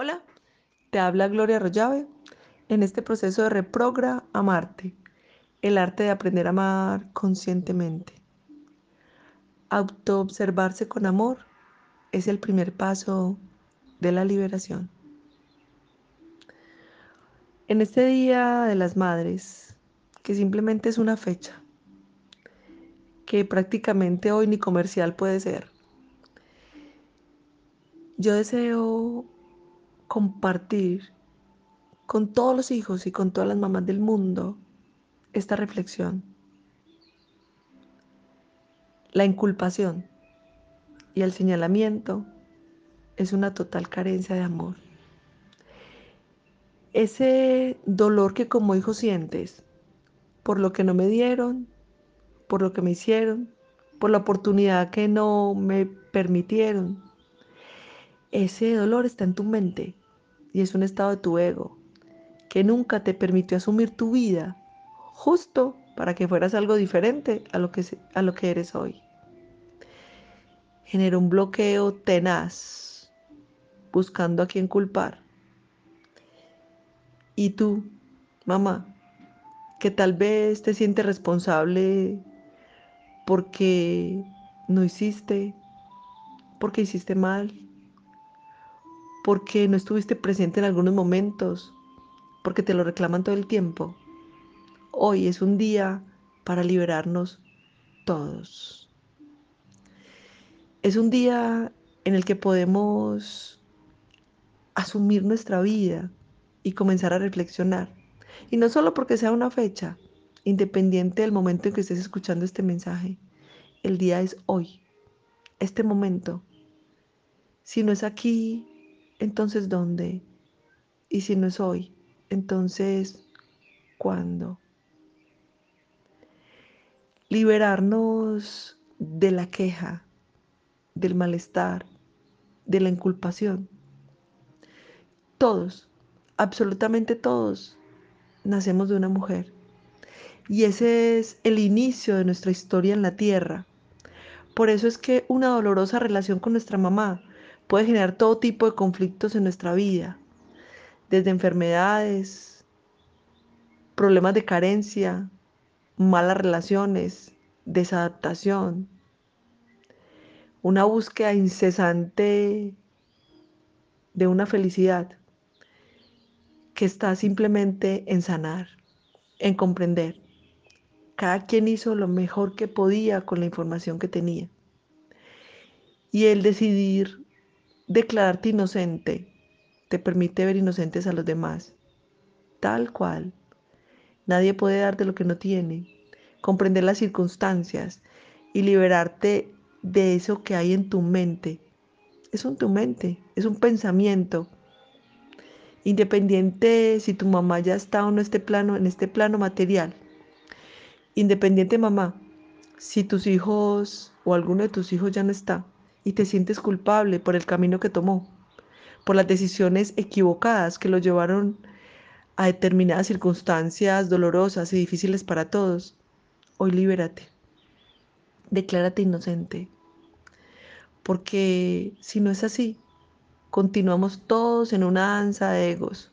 Hola, te habla Gloria Arroyave en este proceso de reprogra amarte, el arte de aprender a amar conscientemente. Autoobservarse con amor es el primer paso de la liberación. En este Día de las Madres, que simplemente es una fecha, que prácticamente hoy ni comercial puede ser, yo deseo compartir con todos los hijos y con todas las mamás del mundo esta reflexión. La inculpación y el señalamiento es una total carencia de amor. Ese dolor que como hijo sientes por lo que no me dieron, por lo que me hicieron, por la oportunidad que no me permitieron. Ese dolor está en tu mente y es un estado de tu ego que nunca te permitió asumir tu vida justo para que fueras algo diferente a lo que, a lo que eres hoy. Genera un bloqueo tenaz, buscando a quién culpar. Y tú, mamá, que tal vez te sientes responsable porque no hiciste, porque hiciste mal, porque no estuviste presente en algunos momentos, porque te lo reclaman todo el tiempo. Hoy es un día para liberarnos todos. Es un día en el que podemos asumir nuestra vida y comenzar a reflexionar. Y no solo porque sea una fecha, independiente del momento en que estés escuchando este mensaje. El día es hoy, este momento. Si no es aquí, entonces ¿dónde? Y si no es hoy, entonces ¿cuándo? Liberarnos de la queja, del malestar, de la inculpación. Todos, absolutamente todos, nacemos de una mujer. Y ese es el inicio de nuestra historia en la tierra. Por eso es que una dolorosa relación con nuestra mamá puede generar todo tipo de conflictos en nuestra vida, desde enfermedades, problemas de carencia, malas relaciones, desadaptación, una búsqueda incesante de una felicidad que está simplemente en sanar, en comprender. Cada quien hizo lo mejor que podía con la información que tenía. Y el decidir Declararte inocente te permite ver inocentes a los demás, tal cual. Nadie puede darte lo que no tiene, comprender las circunstancias y liberarte de eso que hay en tu mente. Es en tu mente, es un pensamiento. Independiente si tu mamá ya está o no este plano, en este plano material. Independiente mamá, si tus hijos o alguno de tus hijos ya no está y te sientes culpable por el camino que tomó, por las decisiones equivocadas que lo llevaron a determinadas circunstancias dolorosas y difíciles para todos, hoy libérate. Declárate inocente. Porque si no es así, continuamos todos en una danza de egos.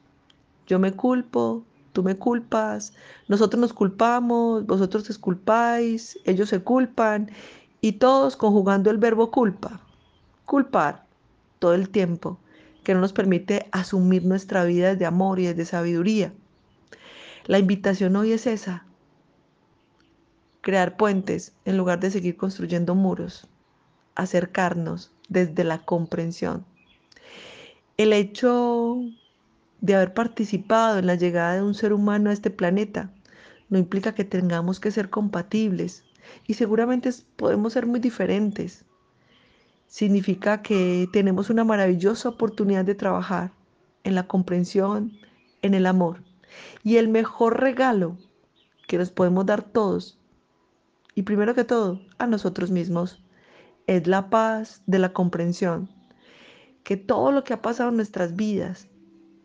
Yo me culpo, tú me culpas, nosotros nos culpamos, vosotros os culpáis, ellos se culpan y todos conjugando el verbo culpa culpar todo el tiempo, que no nos permite asumir nuestra vida desde amor y desde sabiduría. La invitación hoy es esa, crear puentes en lugar de seguir construyendo muros, acercarnos desde la comprensión. El hecho de haber participado en la llegada de un ser humano a este planeta no implica que tengamos que ser compatibles y seguramente podemos ser muy diferentes, significa que tenemos una maravillosa oportunidad de trabajar en la comprensión, en el amor. Y el mejor regalo que nos podemos dar todos, y primero que todo a nosotros mismos, es la paz de la comprensión. Que todo lo que ha pasado en nuestras vidas,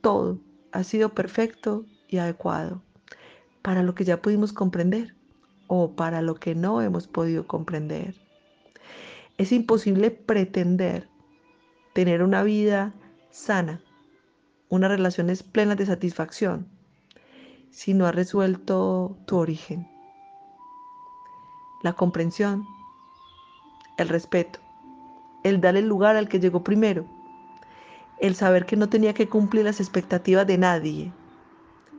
todo, ha sido perfecto y adecuado para lo que ya pudimos comprender o para lo que no hemos podido comprender. Es imposible pretender tener una vida sana unas relaciones plenas de satisfacción si no has resuelto tu origen. La comprensión, el respeto, el darle lugar al que llegó primero, el saber que no tenía que cumplir las expectativas de nadie,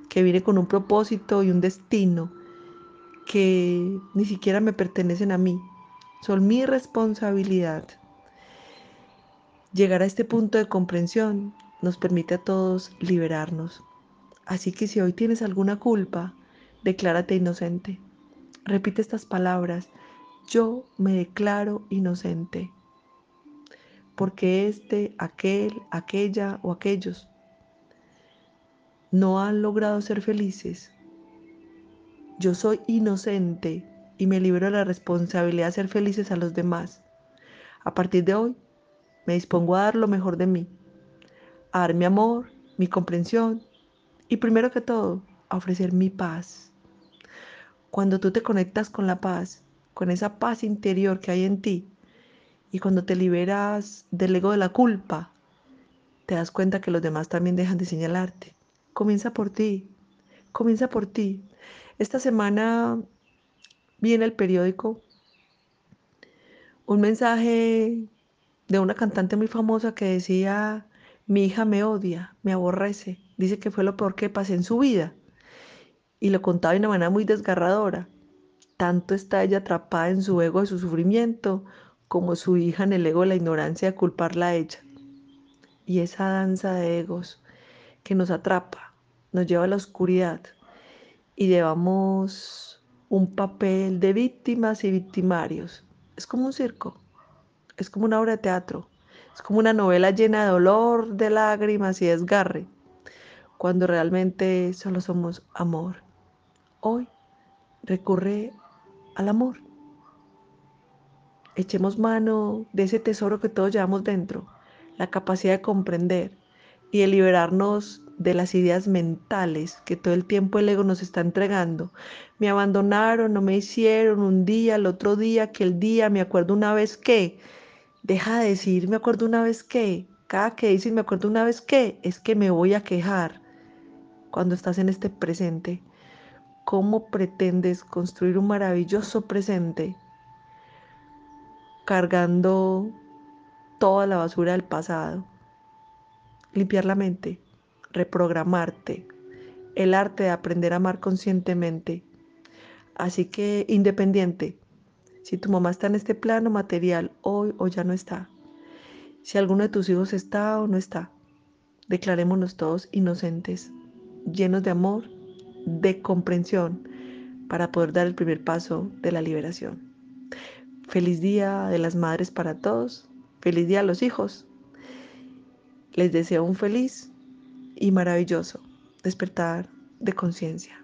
que viene con un propósito y un destino que ni siquiera me pertenecen a mí, son mi responsabilidad. Llegar a este punto de comprensión nos permite a todos liberarnos. Así que si hoy tienes alguna culpa, declárate inocente. Repite estas palabras. Yo me declaro inocente. Porque este, aquel, aquella o aquellos no han logrado ser felices. Yo soy inocente y me libero de la responsabilidad de ser felices a los demás. A partir de hoy, me dispongo a dar lo mejor de mí a dar mi amor, mi comprensión y primero que todo, a ofrecer mi paz. Cuando tú te conectas con la paz, con esa paz interior que hay en ti, y cuando te liberas del ego de la culpa, te das cuenta que los demás también dejan de señalarte. Comienza por ti, comienza por ti. Esta semana vi en el periódico un mensaje de una cantante muy famosa que decía, mi hija me odia, me aborrece, dice que fue lo peor que pasé en su vida. Y lo contaba de una manera muy desgarradora. Tanto está ella atrapada en su ego de su sufrimiento, como su hija en el ego de la ignorancia de culparla a ella. Y esa danza de egos que nos atrapa, nos lleva a la oscuridad y llevamos un papel de víctimas y victimarios. Es como un circo, es como una obra de teatro es como una novela llena de dolor, de lágrimas y desgarre, cuando realmente solo somos amor. Hoy recurre al amor. Echemos mano de ese tesoro que todos llevamos dentro, la capacidad de comprender y de liberarnos de las ideas mentales que todo el tiempo el ego nos está entregando. Me abandonaron, no me hicieron un día, el otro día, que el día, me acuerdo una vez que, Deja de decir, me acuerdo una vez que, cada que dices, me acuerdo una vez que, es que me voy a quejar cuando estás en este presente. ¿Cómo pretendes construir un maravilloso presente cargando toda la basura del pasado? Limpiar la mente, reprogramarte, el arte de aprender a amar conscientemente. Así que independiente, si tu mamá está en este plano material hoy o ya no está. Si alguno de tus hijos está o no está. Declarémonos todos inocentes, llenos de amor, de comprensión, para poder dar el primer paso de la liberación. Feliz día de las madres para todos. Feliz día a los hijos. Les deseo un feliz y maravilloso despertar de conciencia.